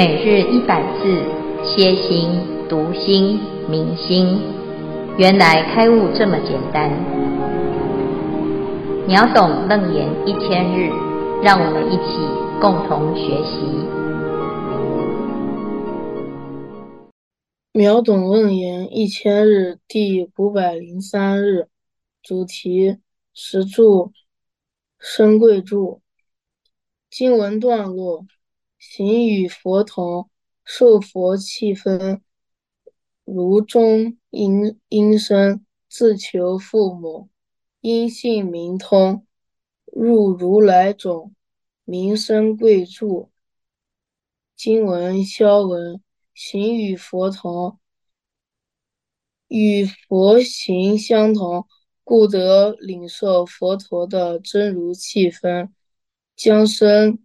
每日一百字，歇心、读心、明心，原来开悟这么简单。秒懂楞严一千日，让我们一起共同学习。秒懂楞严一千日第五百零三日，主题：十住生贵住。经文段落。行与佛同，受佛气分，如中应应生，自求父母，因性明通，入如来种，名生贵著。经文消文，行与佛同，与佛行相同，故得领受佛陀的真如气分，将生。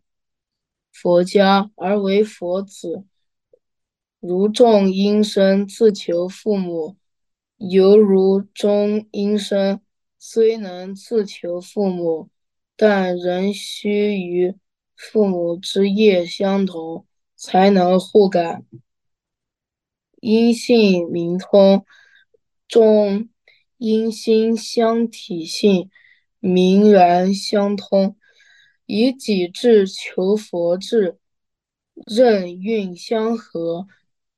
佛家而为佛子，如众应生，自求父母，犹如中因生，虽能自求父母，但仍须与父母之业相同，才能互感。因性明通，中因心相体性，明然相通。以己智求佛智，任运相合，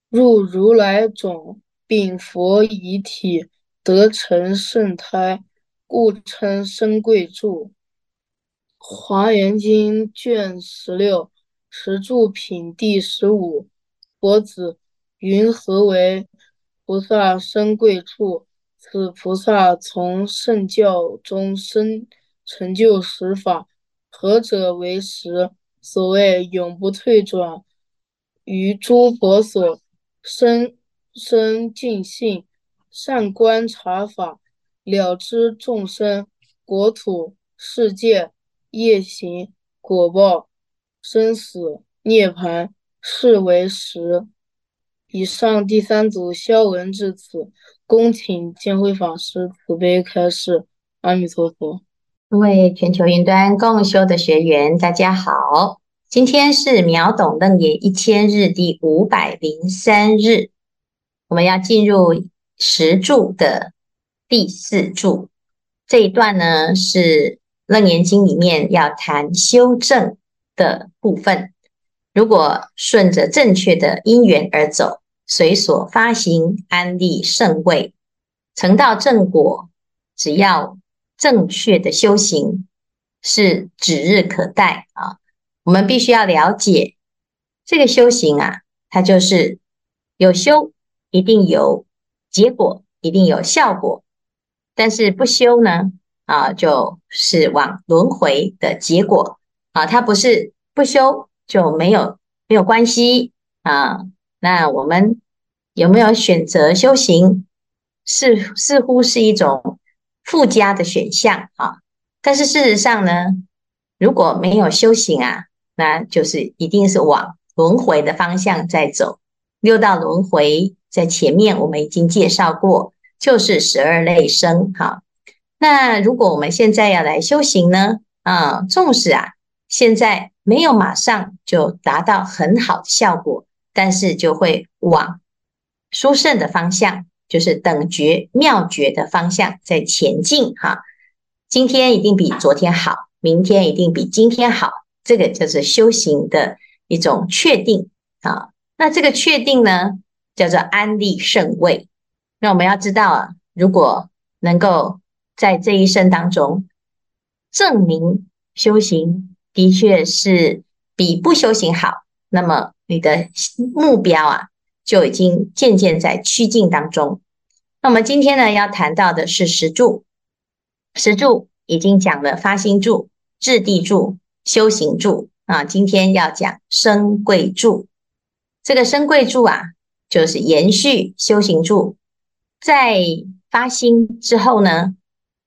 入如来种，禀佛遗体，得成圣胎，故称生贵住。华严经卷十六十住品第十五，佛子云何为菩萨生贵处？此菩萨从圣教中生成就十法。何者为实？所谓永不退转，于诸佛所生生尽性，善观察法，了知众生国土世界业行果报生死涅槃，是为实。以上第三组消文至此，恭请见慧法师慈悲开示。阿弥陀佛。各位全球云端共修的学员，大家好！今天是秒懂楞严一千日第五百零三日，我们要进入十柱的第四柱。这一段呢，是楞严经里面要谈修正的部分。如果顺着正确的因缘而走，随所发行安立圣位，成道正果，只要。正确的修行是指日可待啊！我们必须要了解这个修行啊，它就是有修一定有结果，一定有效果。但是不修呢啊，就是往轮回的结果啊。它不是不修就没有没有关系啊。那我们有没有选择修行？是似乎是一种。附加的选项啊，但是事实上呢，如果没有修行啊，那就是一定是往轮回的方向在走。六道轮回在前面我们已经介绍过，就是十二类生。哈，那如果我们现在要来修行呢，啊，纵使啊现在没有马上就达到很好的效果，但是就会往殊胜的方向。就是等觉妙觉的方向在前进哈，今天一定比昨天好，明天一定比今天好，这个就是修行的一种确定啊。那这个确定呢，叫做安立圣位。那我们要知道啊，如果能够在这一生当中证明修行的确是比不修行好，那么你的目标啊。就已经渐渐在趋近当中。那我们今天呢，要谈到的是十住。十住已经讲了发心住、质地住、修行住啊。今天要讲生贵住。这个生贵住啊，就是延续修行住。在发心之后呢，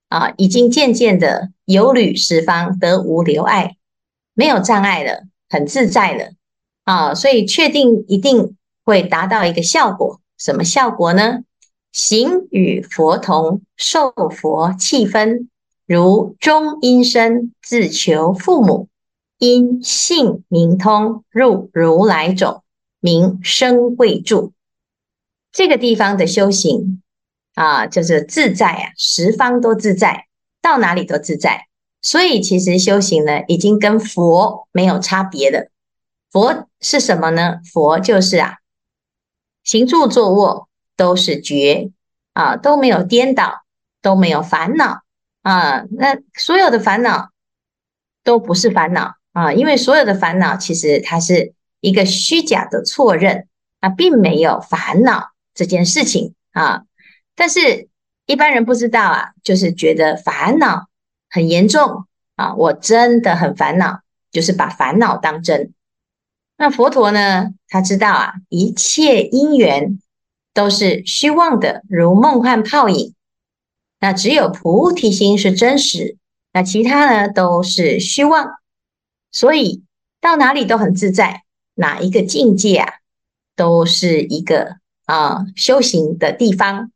啊，已经渐渐的游履十方，得无留碍，没有障碍了，很自在了啊。所以确定一定。会达到一个效果，什么效果呢？行与佛同，受佛气分，如中应生，自求父母，因性明通，入如来种，名生贵住。这个地方的修行啊，就是自在啊，十方都自在，到哪里都自在。所以其实修行呢，已经跟佛没有差别了。佛是什么呢？佛就是啊，行住坐卧都是觉啊，都没有颠倒，都没有烦恼啊。那所有的烦恼都不是烦恼啊，因为所有的烦恼其实它是一个虚假的错认啊，并没有烦恼这件事情啊。但是一般人不知道啊，就是觉得烦恼很严重啊，我真的很烦恼，就是把烦恼当真。那佛陀呢？他知道啊，一切因缘都是虚妄的，如梦幻泡影。那只有菩提心是真实，那其他呢都是虚妄。所以到哪里都很自在，哪一个境界啊，都是一个啊修行的地方。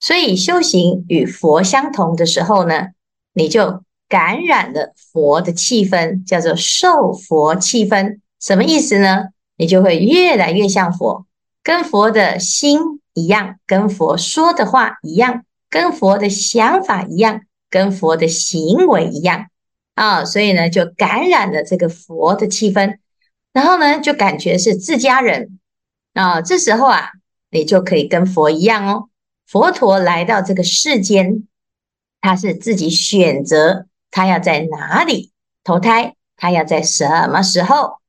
所以修行与佛相同的时候呢，你就感染了佛的气氛，叫做受佛气氛。什么意思呢？你就会越来越像佛，跟佛的心一样，跟佛说的话一样，跟佛的想法一样，跟佛的行为一样啊！所以呢，就感染了这个佛的气氛，然后呢，就感觉是自家人啊。这时候啊，你就可以跟佛一样哦。佛陀来到这个世间，他是自己选择他要在哪里投胎，他要在什么时候。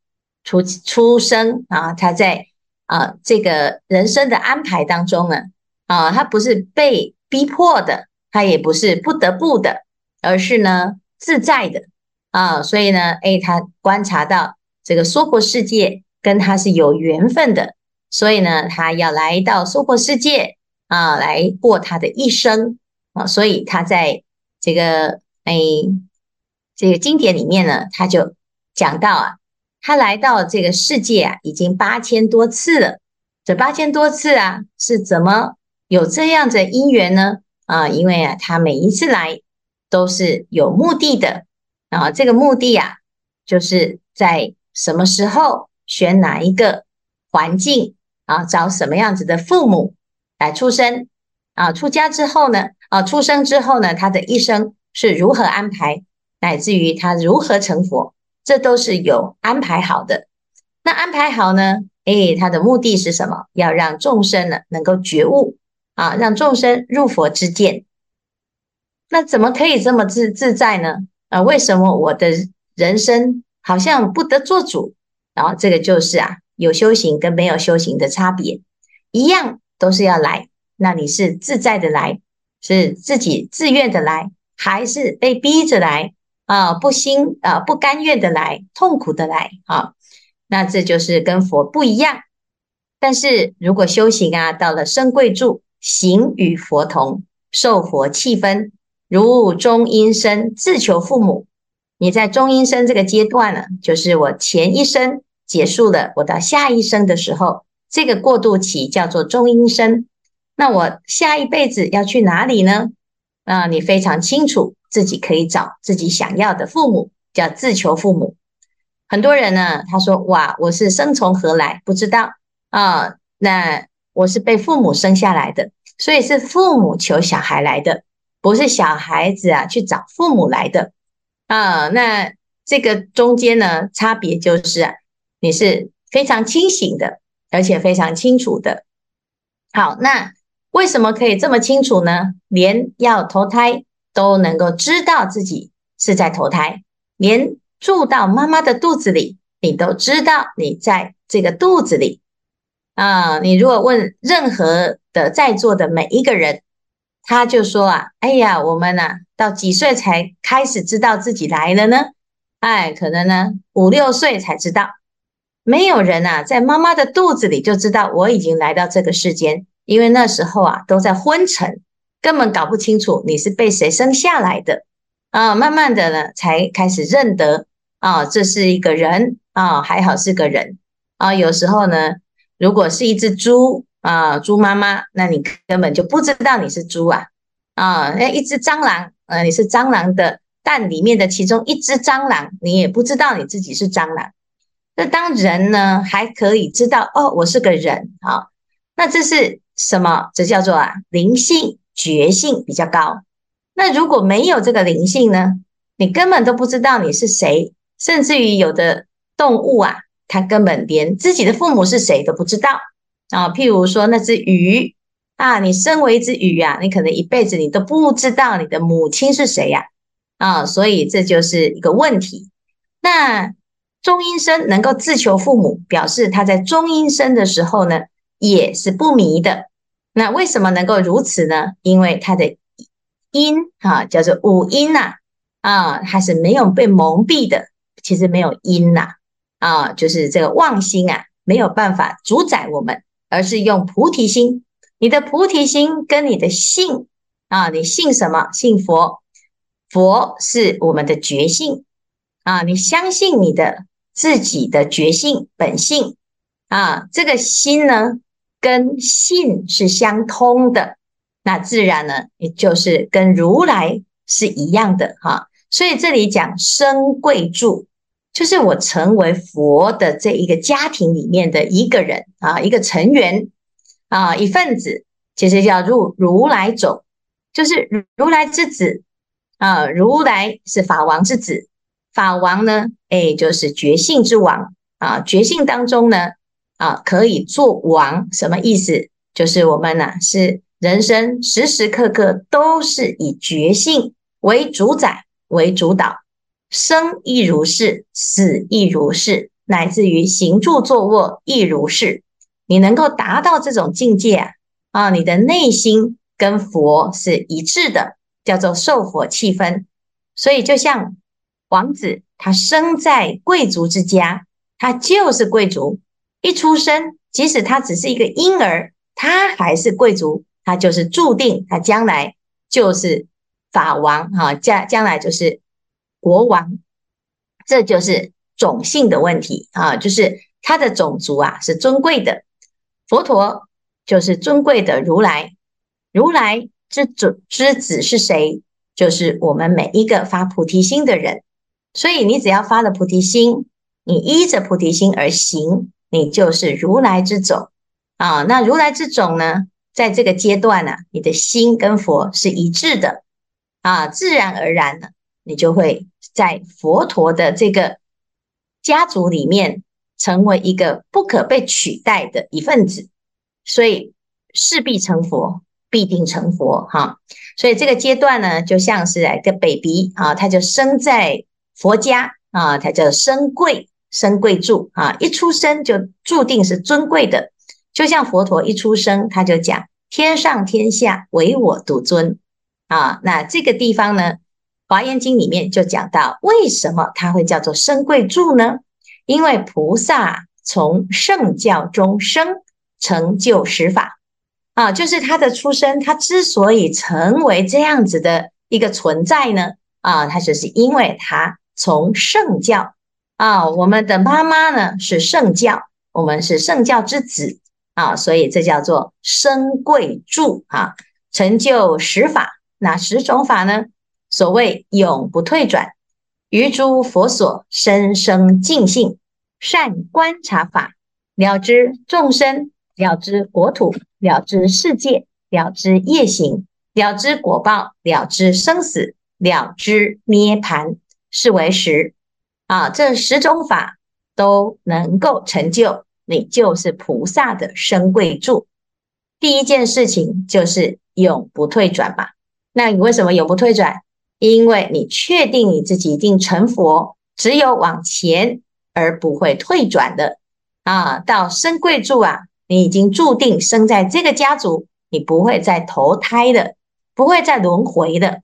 出出生啊，他在啊这个人生的安排当中呢，啊，他不是被逼迫的，他也不是不得不的，而是呢自在的啊，所以呢，哎，他观察到这个娑婆世界跟他是有缘分的，所以呢，他要来到娑婆世界啊，来过他的一生啊，所以他在这个哎这个经典里面呢，他就讲到啊。他来到这个世界啊，已经八千多次了。这八千多次啊，是怎么有这样的因缘呢？啊，因为啊，他每一次来都是有目的的。啊，这个目的啊，就是在什么时候选哪一个环境啊，找什么样子的父母来出生啊，出家之后呢，啊，出生之后呢，他的一生是如何安排，乃至于他如何成佛。这都是有安排好的。那安排好呢？诶，它的目的是什么？要让众生呢能够觉悟啊，让众生入佛之见。那怎么可以这么自自在呢？啊，为什么我的人生好像不得做主？然后这个就是啊，有修行跟没有修行的差别。一样都是要来，那你是自在的来，是自己自愿的来，还是被逼着来？啊，不心啊，不甘愿的来，痛苦的来啊，那这就是跟佛不一样。但是如果修行啊，到了生贵住，行与佛同，受佛气分，如中阴身自求父母。你在中阴身这个阶段呢，就是我前一生结束了，我到下一生的时候，这个过渡期叫做中阴身。那我下一辈子要去哪里呢？啊，你非常清楚。自己可以找自己想要的父母，叫自求父母。很多人呢，他说：“哇，我是生从何来？不知道啊。那我是被父母生下来的，所以是父母求小孩来的，不是小孩子啊去找父母来的啊。那这个中间呢，差别就是啊，你是非常清醒的，而且非常清楚的。好，那为什么可以这么清楚呢？连要投胎。都能够知道自己是在投胎，连住到妈妈的肚子里，你都知道你在这个肚子里啊。你如果问任何的在座的每一个人，他就说啊，哎呀，我们呐，到几岁才开始知道自己来了呢？哎，可能呢五六岁才知道。没有人呐，在妈妈的肚子里就知道我已经来到这个世间，因为那时候啊都在昏沉。根本搞不清楚你是被谁生下来的啊！慢慢的呢，才开始认得啊，这是一个人啊，还好是个人啊。有时候呢，如果是一只猪啊，猪妈妈，那你根本就不知道你是猪啊啊！那一只蟑螂，呃，你是蟑螂的蛋里面的其中一只蟑螂，你也不知道你自己是蟑螂那当人呢，还可以知道哦，我是个人啊，那这是什么？这叫做啊灵性觉性比较高。那如果没有这个灵性呢，你根本都不知道你是谁，甚至于有的动物啊，它根本连自己的父母是谁都不知道啊。譬如说那只鱼啊，你身为一只鱼啊，你可能一辈子你都不知道你的母亲是谁呀啊，所以这就是一个问题。那中阴身能够自求父母，表示他在中阴身的时候呢，也是不迷的。那为什么能够如此呢？因为他的阴啊，叫做五阴呐，啊，它是没有被蒙蔽的。其实没有阴呐，啊，就是这个妄心啊，没有办法主宰我们，而是用菩提心。你的菩提心跟你的信啊，你信什么？信佛，佛是我们的觉性。啊，你相信你的自己的觉性本性啊，这个心呢，跟信是相通的，那自然呢，也就是跟如来是一样的哈、所以这里讲生贵住，就是我成为佛的这一个家庭里面的一个人啊，一个成员啊，一份子，其实叫入如来种，就是如来之子啊，如来是法王之子。法王呢，哎，就是觉性之王啊！觉性当中呢，啊，可以做王，什么意思？就是我们呢、是人生时时刻刻都是以觉性为主宰、为主导，生亦如是，死亦如是，乃至于行住坐卧亦如是。你能够达到这种境界啊，啊，你的内心跟佛是一致的，叫做受佛气分。所以就像。王子他生在贵族之家，他就是贵族。一出生，即使他只是一个婴儿，他还是贵族，他就是注定他将来就是法王哈，将将来就是国王。这就是种姓的问题啊，就是他的种族啊是尊贵的。佛陀就是尊贵的如来，如来之子之子是谁？就是我们每一个发菩提心的人。所以你只要发了菩提心，你依着菩提心而行，你就是如来之种啊。那如来之种呢，在这个阶段呢、啊，你的心跟佛是一致的啊，自然而然呢，你就会在佛陀的这个家族里面成为一个不可被取代的一份子。所以势必成佛，必定成佛哈、所以这个阶段呢，就像是一个 baby 啊，他就生在。佛家啊，他叫生贵，生贵住啊，一出生就注定是尊贵的。就像佛陀一出生，他就讲天上天下唯我独尊啊。那这个地方呢，《华严经》里面就讲到，为什么它会叫做生贵住呢？因为菩萨从圣教中生，成就十法啊，就是他的出生，他之所以成为这样子的一个存在呢，啊，他就是因为他。从圣教啊，我们的妈妈呢是圣教，我们是圣教之子啊，所以这叫做生贵住啊，成就十法。哪十种法呢？所谓永不退转，于诸佛所生生尽性，善观察法，了知众生，了知国土，了知世界，了知业行，了知果报，了知生死，了知涅槃。是为十啊，这十种法都能够成就你，就是菩萨的生贵住。第一件事情就是永不退转嘛。那你为什么永不退转？因为你确定你自己一定成佛，只有往前而不会退转的啊。到生贵住啊，你已经注定生在这个家族，你不会再投胎的，不会再轮回的。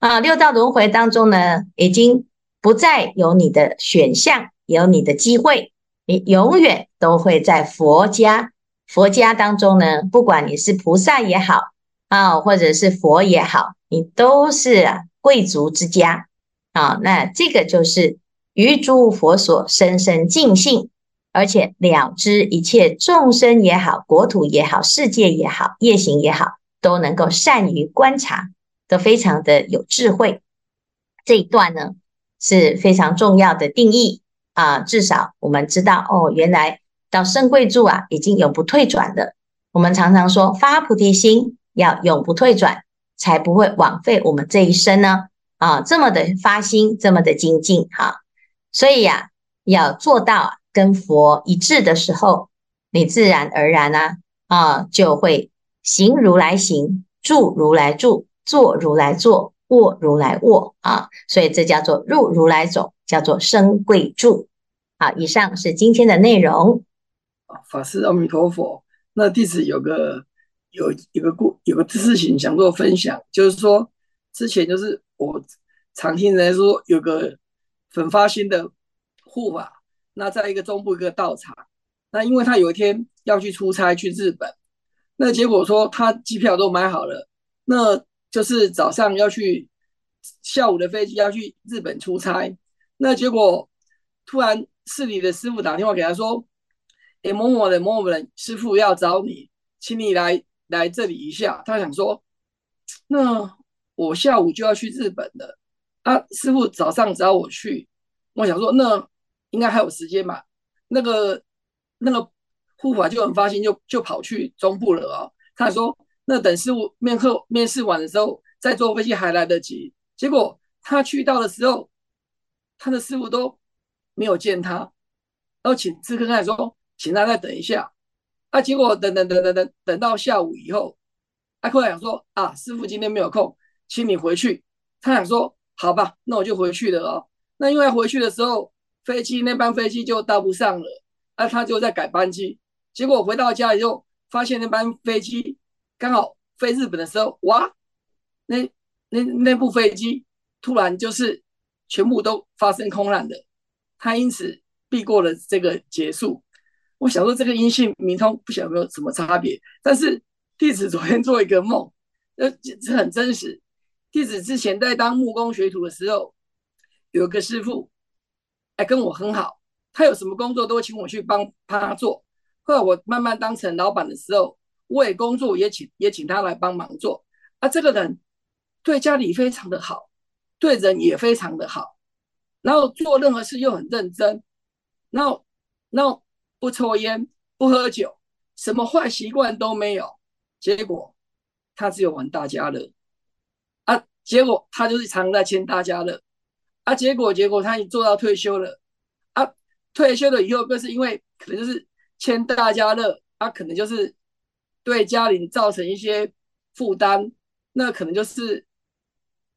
啊，六道轮回当中呢，已经不再有你的选项，有你的机会，你永远都会在佛家。佛家当中呢，不管你是菩萨也好啊，或者是佛也好，你都是贵族之家啊。那这个就是于诸佛所深生尽性，而且了知一切众生也好，国土也好，世界也好，业行也好，都能够善于观察。都非常的有智慧，这一段呢是非常重要的定义。啊，至少我们知道哦，原来到圣贵住啊，已经永不退转的。我们常常说发菩提心要永不退转，才不会枉费我们这一生呢。啊，这么的发心，这么的精进哈。所以呀、要做到跟佛一致的时候，你自然而然呢，啊，啊，就会行如来行，住如来住，坐如来坐，卧如来卧啊。所以这叫做入如来种，叫做生贵住。好，以上是今天的内容。法师阿弥陀佛。那弟子有个有有个故有个事情想做分享，就是说之前就是我常听人说有个粉发心的护法，那在一个中部一个道场，那因为他有一天要去出差去日本，那结果说他机票都买好了，那就是早上要去，下午的飞机要去日本出差，那结果突然市里的师傅打电话给他说。诶，某某的，某某人，师傅要找你，请你来来这里一下。他想说，那我下午就要去日本了啊，师傅早上找我去，我想说，那应该还有时间吧。那个那个护法就很发心，就就跑去中部了哦。他说，那等师傅面客面试完的时候，再坐飞机还来得及。结果他去到的时候，他的师傅都没有见他，然后请知客看说。请他再等一下，啊，结果等等等等等等到下午以后，阿坤想说啊，师傅今天没有空，请你回去。他想说好吧，那我就回去了哦。那因为回去的时候，飞机那班飞机就搭不上了，啊，他就在改班机。结果回到家以后，发现那班飞机刚好飞日本的时候，哇，那那那部飞机突然就是全部都发生空难的，他因此避过了这个结束。我想说这个因性明通不晓得有没有什么差别，但是弟子昨天做一个梦，呃，这很真实。弟子之前在当木工学徒的时候，有个师傅，哎，跟我很好，他有什么工作都请我去帮他做。后来我慢慢当成老板的时候，为工作也请也请他来帮忙做。啊，这个人对家里非常的好，对人也非常的好，然后做任何事又很认真，然后，然后。不抽烟，不喝酒，什么坏习惯都没有。结果他只有玩大家乐啊！结果他就是常在签大家乐啊！结果结果他已做到退休了啊！退休了以后，更是因为可能就是签大家乐啊，可能就是对家里造成一些负担，那可能就是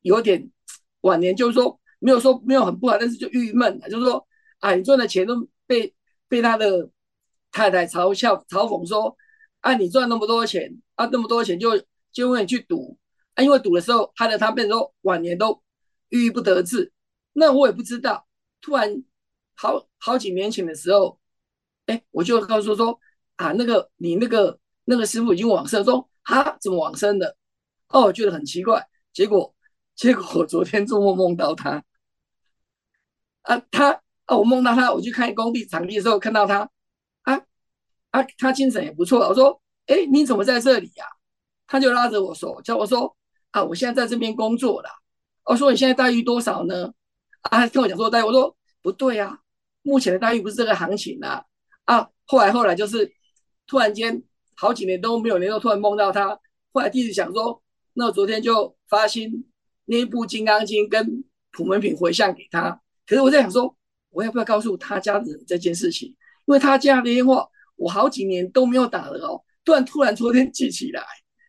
有点晚年，就是说没有说没有很不好，但是就郁闷了，就是说啊，你赚的钱都被被他的。太太嘲笑、嘲讽说：“啊，你赚那么多钱，啊，那么多钱就就因为你去赌，啊，因为赌的时候害得他变成说晚年都郁郁不得志。那我也不知道，突然好好几年前的时候，哎，我就告诉说啊，那个你那个那个师傅已经往生，说啊，怎么往生的？哦，我觉得很奇怪。结果结果我昨天做梦梦到他，啊，他啊，我梦到他，我去看工地场地的时候看到他。”啊啊，他精神也不错。我说，哎，你怎么在这里呀？他就拉着我手，叫我说，啊，我现在在这边工作了。我说，你现在待遇多少呢？啊，他跟我讲说待遇。我说，不对呀，目前的待遇不是这个行情啊。啊，后来后来就是突然间好几年都没有联络，突然梦到他。后来弟子想说，那我昨天就发心念一部《金刚经》跟普门品回向给他。可是我在想说，我要不要告诉他家人这件事情？因为他家的电话。我好几年都没有打了哦，突然突然昨天记起来，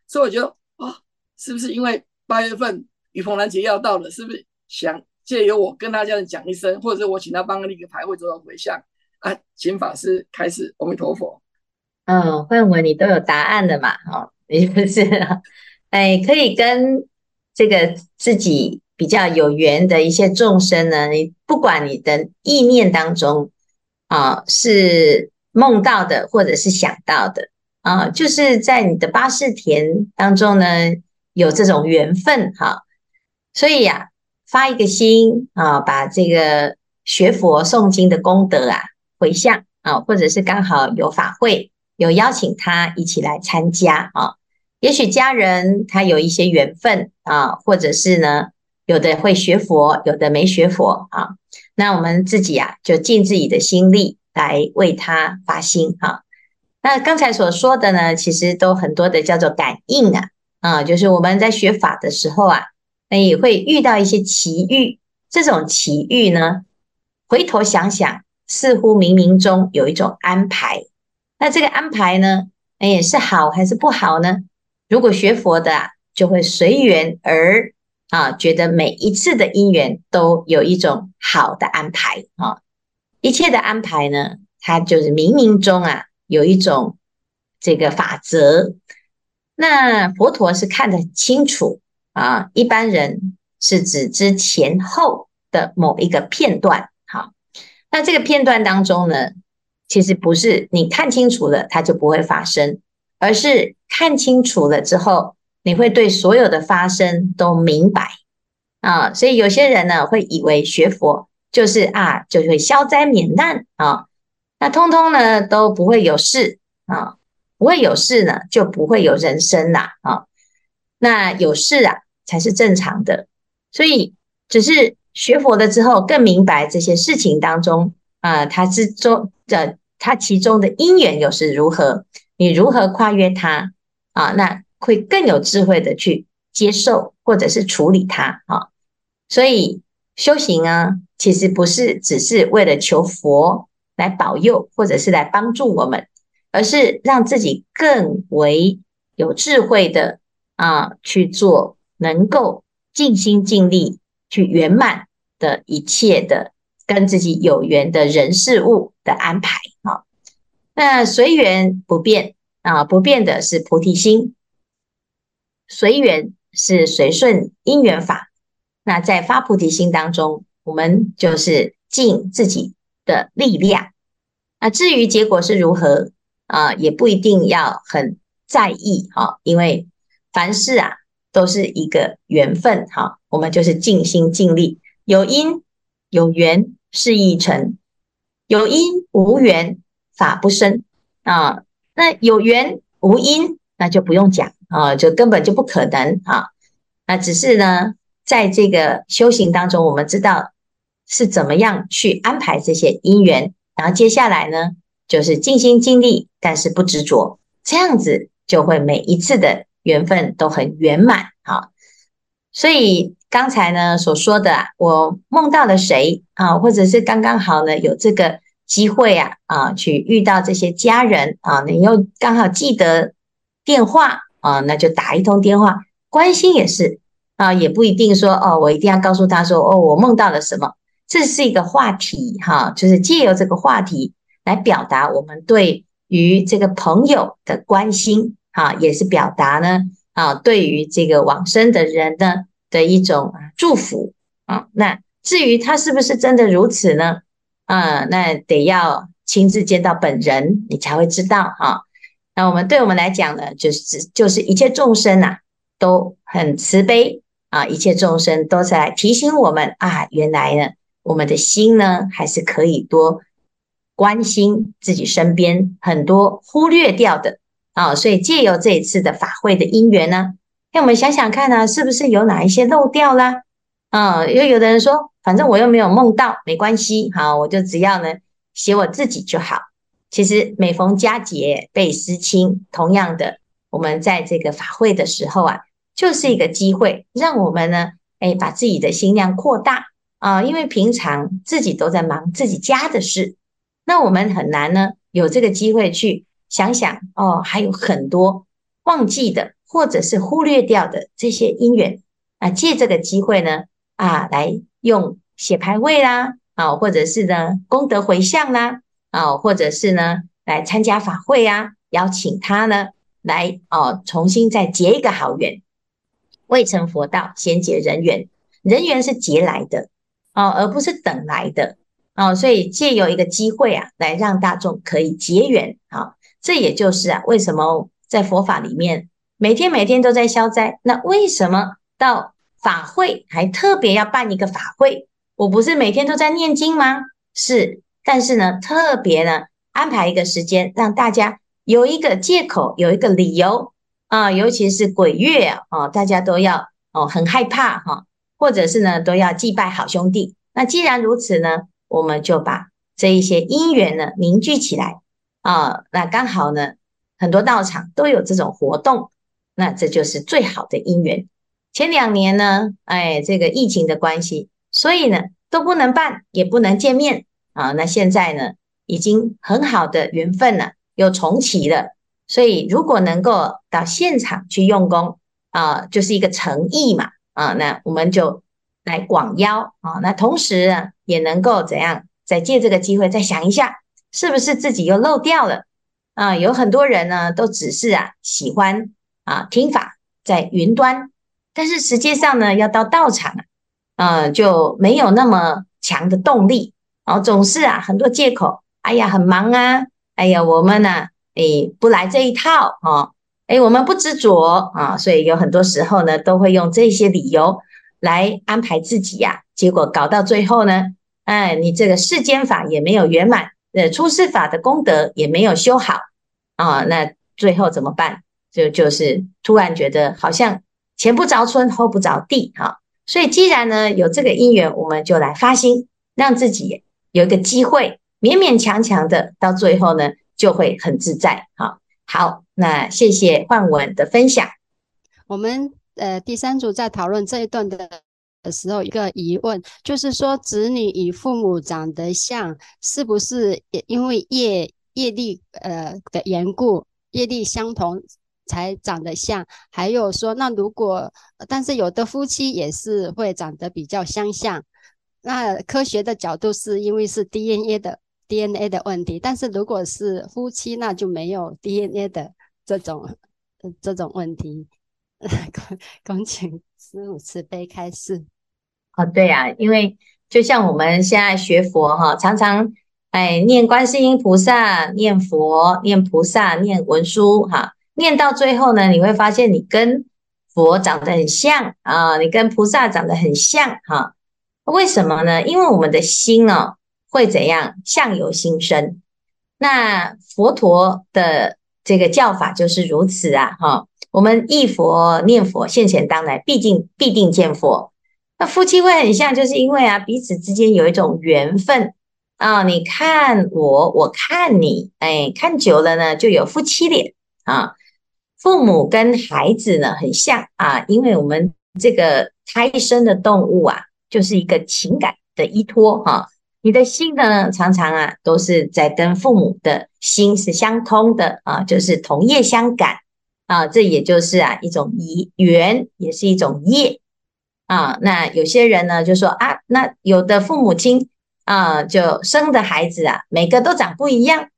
所以我觉得啊、是不是因为八月份雨蓬兰节要到了，是不是想借由我跟他家人讲一声，或者是我请他帮个立个牌位做到回向啊？请法师开始，阿弥陀佛。嗯，慧文你都有答案的嘛？哦，你不是？哎，可以跟这个自己比较有缘的一些众生呢，你不管你的意念当中啊是。梦到的，或者是想到的啊，就是在你的八识田当中呢，有这种缘分哈。所以呀、啊，发一个心啊，把这个学佛诵经的功德啊回向啊，或者是刚好有法会，有邀请他一起来参加啊。也许家人他有一些缘分啊，或者是呢，有的会学佛，有的没学佛啊。那我们自己啊，就尽自己的心力来为他发心啊。那刚才所说的呢，其实都很多的叫做感应啊，啊，就是我们在学法的时候啊，那也会遇到一些奇遇。这种奇遇呢，回头想想，似乎冥冥中有一种安排。那这个安排呢，哎，是好还是不好呢？如果学佛的啊，就会随缘而啊，觉得每一次的因缘都有一种好的安排啊。一切的安排呢，它就是冥冥中啊，有一种这个法则。那佛陀是看得很清楚啊，一般人。是只知前后的某一个片段，好，那这个片段当中呢，其实不是你看清楚了它就不会发生，而是看清楚了之后，你会对所有的发生都明白啊。所以有些人呢会以为学佛就是啊，就会消灾免难啊，那通通呢都不会有事啊，不会有事呢就不会有人生啦啊，那有事啊才是正常的。所以，只是学佛了之后，更明白这些事情当中啊，它之中这它其中的因缘又是如何，你如何跨越它啊？那会更有智慧的去接受或者是处理它啊。所以修行啊，其实不是只是为了求佛来保佑或者是来帮助我们，而是让自己更为有智慧的啊去做，能够。尽心尽力去圆满的一切的跟自己有缘的人事物的安排啊，那随缘不变啊，不变的是菩提心，随缘是随顺因缘法。那在发菩提心当中，我们就是尽自己的力量。那至于结果是如何啊，也不一定要很在意哈，因为凡事啊。都是一个缘分哈，我们就是尽心尽力，有因有缘事亦成，有因无缘法不生啊。那有缘无因，那就不用讲啊，就根本就不可能啊。那只是呢，在这个修行当中，我们知道是怎么样去安排这些因缘，然后接下来呢，就是尽心尽力，但是不执着，这样子就会每一次的。缘分都很圆满，啊，所以刚才呢所说的，我梦到了谁啊，或者是刚刚好呢有这个机会啊啊，去遇到这些家人啊，你又刚好记得电话啊，那就打一通电话，关心也是啊，也不一定说哦，我一定要告诉他说哦，我梦到了什么，这是一个话题哈，就是借由这个话题来表达我们对于这个朋友的关心。啊，也是表达呢啊，对于这个往生的人呢的一种祝福啊。那至于他是不是真的如此呢？啊，那得要亲自见到本人，你才会知道啊。那我们对我们来讲呢，就是就是一切众生呐、啊、都很慈悲啊，一切众生都在提醒我们啊，原来呢，我们的心呢还是可以多关心自己身边很多忽略掉的。啊，所以借由这一次的法会的因缘呢，让我们想想看呢、是不是有哪一些漏掉啦？啊，因为有的人说，反正我又没有梦到，没关系，好，我就只要呢写我自己就好。其实每逢佳节倍思亲，同样的，我们在这个法会的时候啊，就是一个机会，让我们呢，哎，把自己的心量扩大啊，因为平常自己都在忙自己家的事，那我们很难呢有这个机会去。想想哦，还有很多忘记的，或者是忽略掉的这些因缘啊，借这个机会呢啊，来用写牌位啦啊，或者是呢功德回向啦啊，或者是呢来参加法会啊，邀请他呢来哦，重新再结一个好缘。未成佛道，先结人缘，人缘是结来的哦，而不是等来的哦，所以借有一个机会啊，来让大众可以结缘啊。这也就是啊，为什么在佛法里面每天每天都在消灾？那为什么到法会还特别要办一个法会？我不是每天都在念经吗？是，但是呢，特别呢安排一个时间，让大家有一个借口，有一个理由啊，尤其是鬼月啊，大家都要哦很害怕哈，或者是呢都要祭拜好兄弟那既然如此呢，我们就把这一些因缘呢凝聚起来啊，那刚好呢，很多道场都有这种活动，那这就是最好的因缘。前两年呢，哎，这个疫情的关系，所以呢都不能办，也不能见面啊。那现在呢，已经很好的缘分了，又重启了。所以如果能够到现场去用功啊，就是一个诚意嘛啊，那我们就来广邀啊。那同时呢，也能够怎样？再借这个机会再想一下，是不是自己又漏掉了啊？有很多人呢，都只是啊喜欢啊听法在云端，但是实际上呢，要到道场啊，就没有那么强的动力，然后总是啊很多借口，哎呀很忙啊，哎呀我们呢，诶不来这一套啊，诶我们不执着啊，所以有很多时候呢，都会用这些理由来安排自己呀，结果搞到最后呢。哎，你这个世间法也没有圆满，呃，出世法的功德也没有修好啊，那最后怎么办？就就是突然觉得好像前不着村后不着地哈，所以既然呢有这个因缘，我们就来发心，让自己有一个机会，勉勉强强的到最后呢就会很自在。哈，好，那谢谢焕文的分享。我们呃第三组在讨论这一段。的时候，一个疑问就是说，子女与父母长得像，是不是也因为业业力呃的缘故，业力相同才长得像？还有说，那如果但是有的夫妻也是会长得比较相像，那科学的角度是因为是 DNA 的 DNA 的问题，但是如果是夫妻，那就没有 DNA 的这种这种问题。恭恭请师父慈悲开示。哦，对呀、啊，因为就像我们现在学佛哈，常常哎念观世音菩萨、念佛、念菩萨、念文殊哈，念到最后呢，你会发现你跟佛长得很像啊，你跟菩萨长得很像哈。为什么呢？因为我们的心哦会怎样？相由心生。那佛陀的这个教法就是如此啊哈。我们忆佛念佛，现前当来必定必定见佛。那夫妻会很像，就是因为啊，彼此之间有一种缘分啊。你看我，我看你，哎，看久了呢，就有夫妻脸啊。父母跟孩子呢很像啊，因为我们这个胎生的动物啊，就是一个情感的依托哈。你的心呢，常常啊都是在跟父母的心是相通的啊，就是同业相感啊。这也就是啊一种缘，也是一种业。啊，那有些人呢就说啊，那有的父母亲啊，就生的孩子啊，每个都长不一样。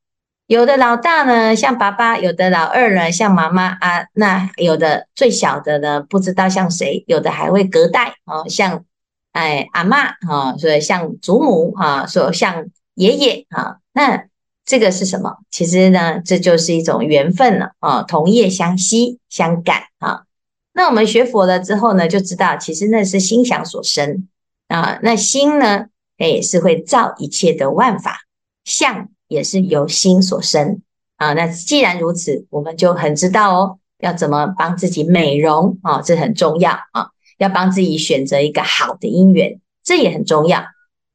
有的老大呢像爸爸，有的老二呢像妈妈啊，那有的最小的呢不知道像谁，有的还会隔代哦、像哎阿嬷啊，所以像祖母啊，说像爷爷啊，那这个是什么？其实呢，这就是一种缘分了啊，同业相吸相感啊。那我们学佛了之后呢，就知道其实那是心想所生啊。那心呢，哎，是会造一切的万法，相也是由心所生啊。那既然如此，我们就很知道哦，要怎么帮自己美容啊，这很重要啊。要帮自己选择一个好的姻缘，这也很重要。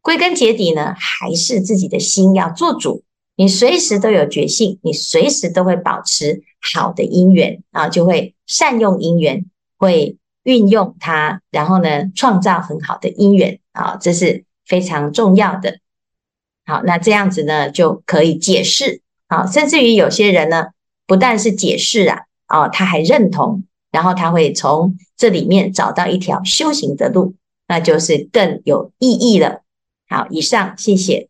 归根结底呢，还是自己的心要做主。你随时都有觉性，你随时都会保持好的姻缘啊，就会善用姻缘。会运用它，然后呢，创造很好的姻缘啊，这是非常重要的。好，那这样子呢，就可以解释啊，甚至于有些人呢，不但是解释啊，哦，他还认同，然后他会从这里面找到一条修行的路，那就是更有意义了。好，以上谢谢。